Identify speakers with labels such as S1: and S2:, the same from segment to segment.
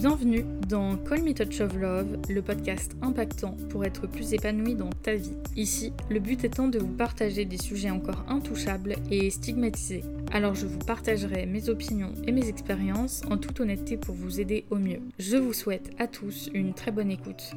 S1: Bienvenue dans Call Me Touch of Love, le podcast impactant pour être plus épanoui dans ta vie. Ici, le but étant de vous partager des sujets encore intouchables et stigmatisés. Alors je vous partagerai mes opinions et mes expériences en toute honnêteté pour vous aider au mieux. Je vous souhaite à tous une très bonne écoute.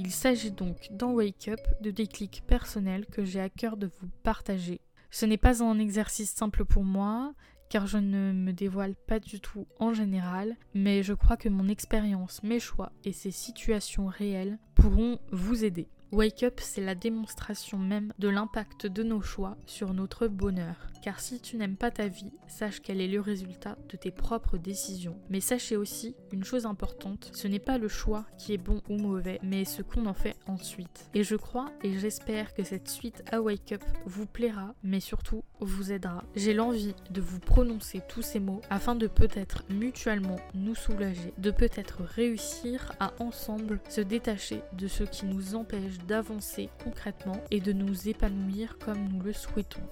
S1: Il s'agit donc dans Wake Up de déclics personnels que j'ai à cœur de vous partager. Ce n'est pas un exercice simple pour moi, car je ne me dévoile pas du tout en général, mais je crois que mon expérience, mes choix et ces situations réelles pourront vous aider. Wake Up, c'est la démonstration même de l'impact de nos choix sur notre bonheur. Car si tu n'aimes pas ta vie, sache qu'elle est le résultat de tes propres décisions. Mais sachez aussi une chose importante, ce n'est pas le choix qui est bon ou mauvais, mais ce qu'on en fait ensuite. Et je crois et j'espère que cette suite à Wake Up vous plaira, mais surtout vous aidera. J'ai l'envie de vous prononcer tous ces mots afin de peut-être mutuellement nous soulager, de peut-être réussir à ensemble se détacher de ce qui nous empêche d'avancer concrètement et de nous épanouir comme nous le souhaitons.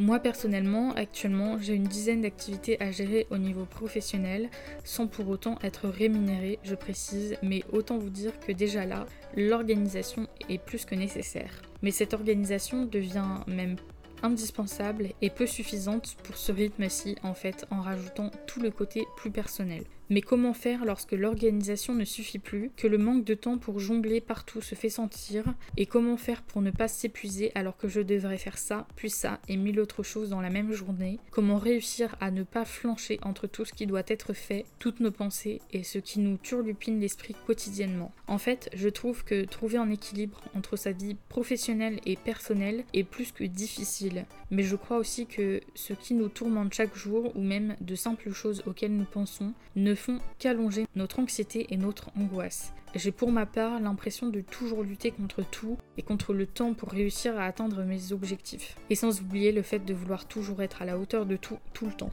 S1: Moi personnellement, actuellement, j'ai une dizaine d'activités à gérer au niveau professionnel sans pour autant être rémunérée, je précise, mais autant vous dire que déjà là, l'organisation est plus que nécessaire. Mais cette organisation devient même indispensable et peu suffisante pour ce rythme-ci en fait en rajoutant tout le côté plus personnel. Mais comment faire lorsque l'organisation ne suffit plus, que le manque de temps pour jongler partout se fait sentir, et comment faire pour ne pas s'épuiser alors que je devrais faire ça, puis ça et mille autres choses dans la même journée Comment réussir à ne pas flancher entre tout ce qui doit être fait, toutes nos pensées et ce qui nous turlupine l'esprit quotidiennement En fait, je trouve que trouver un équilibre entre sa vie professionnelle et personnelle est plus que difficile, mais je crois aussi que ce qui nous tourmente chaque jour, ou même de simples choses auxquelles nous pensons, ne font qu'allonger notre anxiété et notre angoisse. J'ai pour ma part l'impression de toujours lutter contre tout et contre le temps pour réussir à atteindre mes objectifs. Et sans oublier le fait de vouloir toujours être à la hauteur de tout, tout le temps.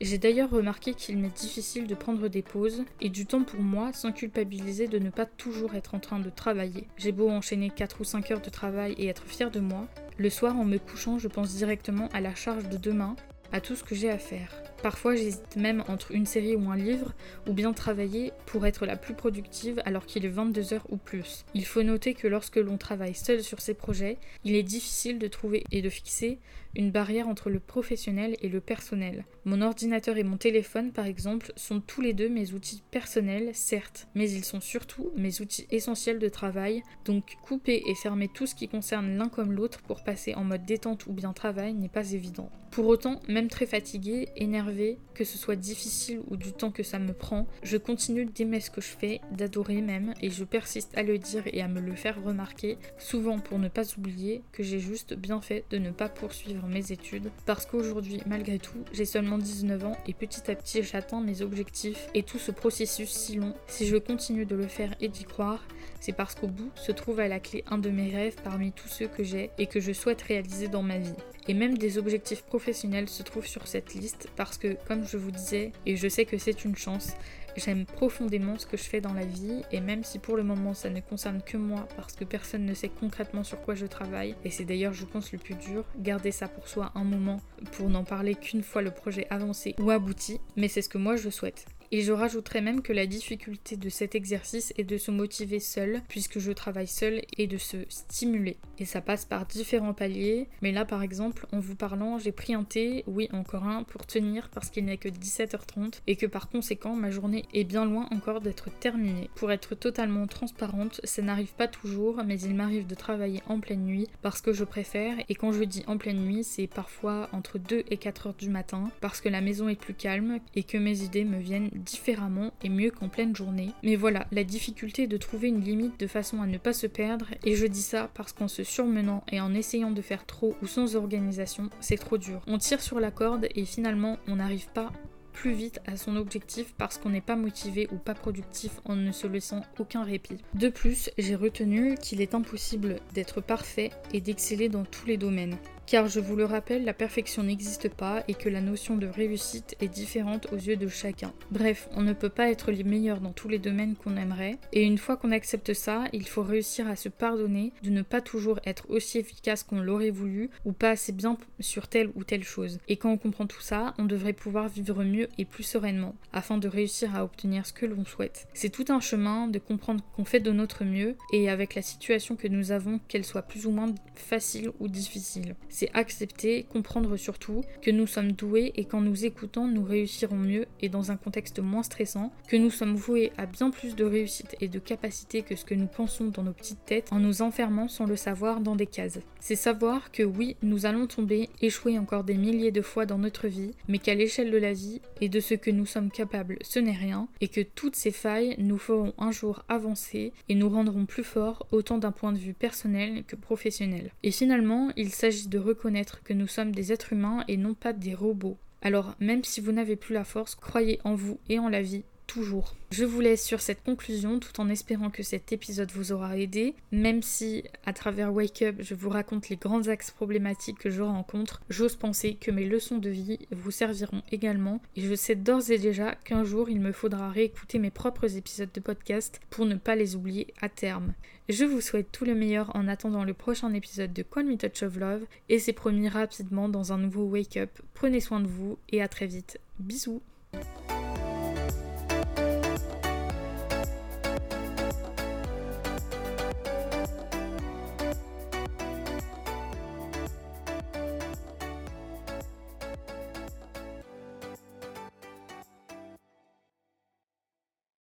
S1: J'ai d'ailleurs remarqué qu'il m'est difficile de prendre des pauses et du temps pour moi sans culpabiliser de ne pas toujours être en train de travailler. J'ai beau enchaîner 4 ou 5 heures de travail et être fière de moi, le soir en me couchant je pense directement à la charge de demain, à tout ce que j'ai à faire. Parfois j'hésite même entre une série ou un livre, ou bien travailler pour être la plus productive alors qu'il est 22 heures ou plus. Il faut noter que lorsque l'on travaille seul sur ses projets, il est difficile de trouver et de fixer une barrière entre le professionnel et le personnel. Mon ordinateur et mon téléphone, par exemple, sont tous les deux mes outils personnels, certes, mais ils sont surtout mes outils essentiels de travail, donc couper et fermer tout ce qui concerne l'un comme l'autre pour passer en mode détente ou bien travail n'est pas évident. Pour autant, même très fatigué, énervé, que ce soit difficile ou du temps que ça me prend, je continue d'aimer ce que je fais, d'adorer même, et je persiste à le dire et à me le faire remarquer, souvent pour ne pas oublier que j'ai juste bien fait de ne pas poursuivre mes études, parce qu'aujourd'hui, malgré tout, j'ai seulement 19 ans et petit à petit j'atteins mes objectifs et tout ce processus si long, si je continue de le faire et d'y croire, c'est parce qu'au bout se trouve à la clé un de mes rêves parmi tous ceux que j'ai et que je souhaite réaliser dans ma vie. Et même des objectifs professionnels se trouvent sur cette liste parce que, comme je vous disais, et je sais que c'est une chance, J'aime profondément ce que je fais dans la vie et même si pour le moment ça ne concerne que moi parce que personne ne sait concrètement sur quoi je travaille et c'est d'ailleurs je pense le plus dur, garder ça pour soi un moment pour n'en parler qu'une fois le projet avancé ou abouti, mais c'est ce que moi je souhaite. Et je rajouterais même que la difficulté de cet exercice est de se motiver seul, puisque je travaille seul, et de se stimuler. Et ça passe par différents paliers, mais là par exemple, en vous parlant, j'ai pris un thé, oui encore un, pour tenir parce qu'il n'est que 17h30, et que par conséquent ma journée est bien loin encore d'être terminée. Pour être totalement transparente, ça n'arrive pas toujours, mais il m'arrive de travailler en pleine nuit parce que je préfère, et quand je dis en pleine nuit, c'est parfois entre 2 et 4 heures du matin, parce que la maison est plus calme et que mes idées me viennent différemment et mieux qu'en pleine journée. Mais voilà, la difficulté est de trouver une limite de façon à ne pas se perdre, et je dis ça parce qu'en se surmenant et en essayant de faire trop ou sans organisation, c'est trop dur. On tire sur la corde et finalement on n'arrive pas plus vite à son objectif parce qu'on n'est pas motivé ou pas productif en ne se laissant aucun répit. De plus, j'ai retenu qu'il est impossible d'être parfait et d'exceller dans tous les domaines. Car je vous le rappelle, la perfection n'existe pas et que la notion de réussite est différente aux yeux de chacun. Bref, on ne peut pas être les meilleurs dans tous les domaines qu'on aimerait, et une fois qu'on accepte ça, il faut réussir à se pardonner de ne pas toujours être aussi efficace qu'on l'aurait voulu ou pas assez bien sur telle ou telle chose. Et quand on comprend tout ça, on devrait pouvoir vivre mieux et plus sereinement, afin de réussir à obtenir ce que l'on souhaite. C'est tout un chemin de comprendre qu'on fait de notre mieux, et avec la situation que nous avons, qu'elle soit plus ou moins facile ou difficile. C'est accepter, comprendre surtout que nous sommes doués et qu'en nous écoutant, nous réussirons mieux et dans un contexte moins stressant, que nous sommes voués à bien plus de réussite et de capacité que ce que nous pensons dans nos petites têtes en nous enfermant sans le savoir dans des cases. C'est savoir que oui, nous allons tomber, échouer encore des milliers de fois dans notre vie, mais qu'à l'échelle de la vie et de ce que nous sommes capables, ce n'est rien, et que toutes ces failles nous feront un jour avancer et nous rendront plus forts autant d'un point de vue personnel que professionnel. Et finalement, il s'agit de reconnaître que nous sommes des êtres humains et non pas des robots. Alors, même si vous n'avez plus la force, croyez en vous et en la vie Je vous laisse sur cette conclusion tout en espérant que cet épisode vous aura aidé, même si à travers Wake Up je vous raconte les grands axes problématiques que je rencontre, j'ose penser que mes leçons de vie vous serviront également et je sais d'ores et déjà qu'un jour il me faudra réécouter mes propres épisodes de podcast pour ne pas les oublier à terme. Je vous souhaite tout le meilleur en attendant le prochain épisode de Call Me Touch of Love et c'est promis rapidement dans un nouveau Wake Up. Prenez soin de vous et à très vite. Bisous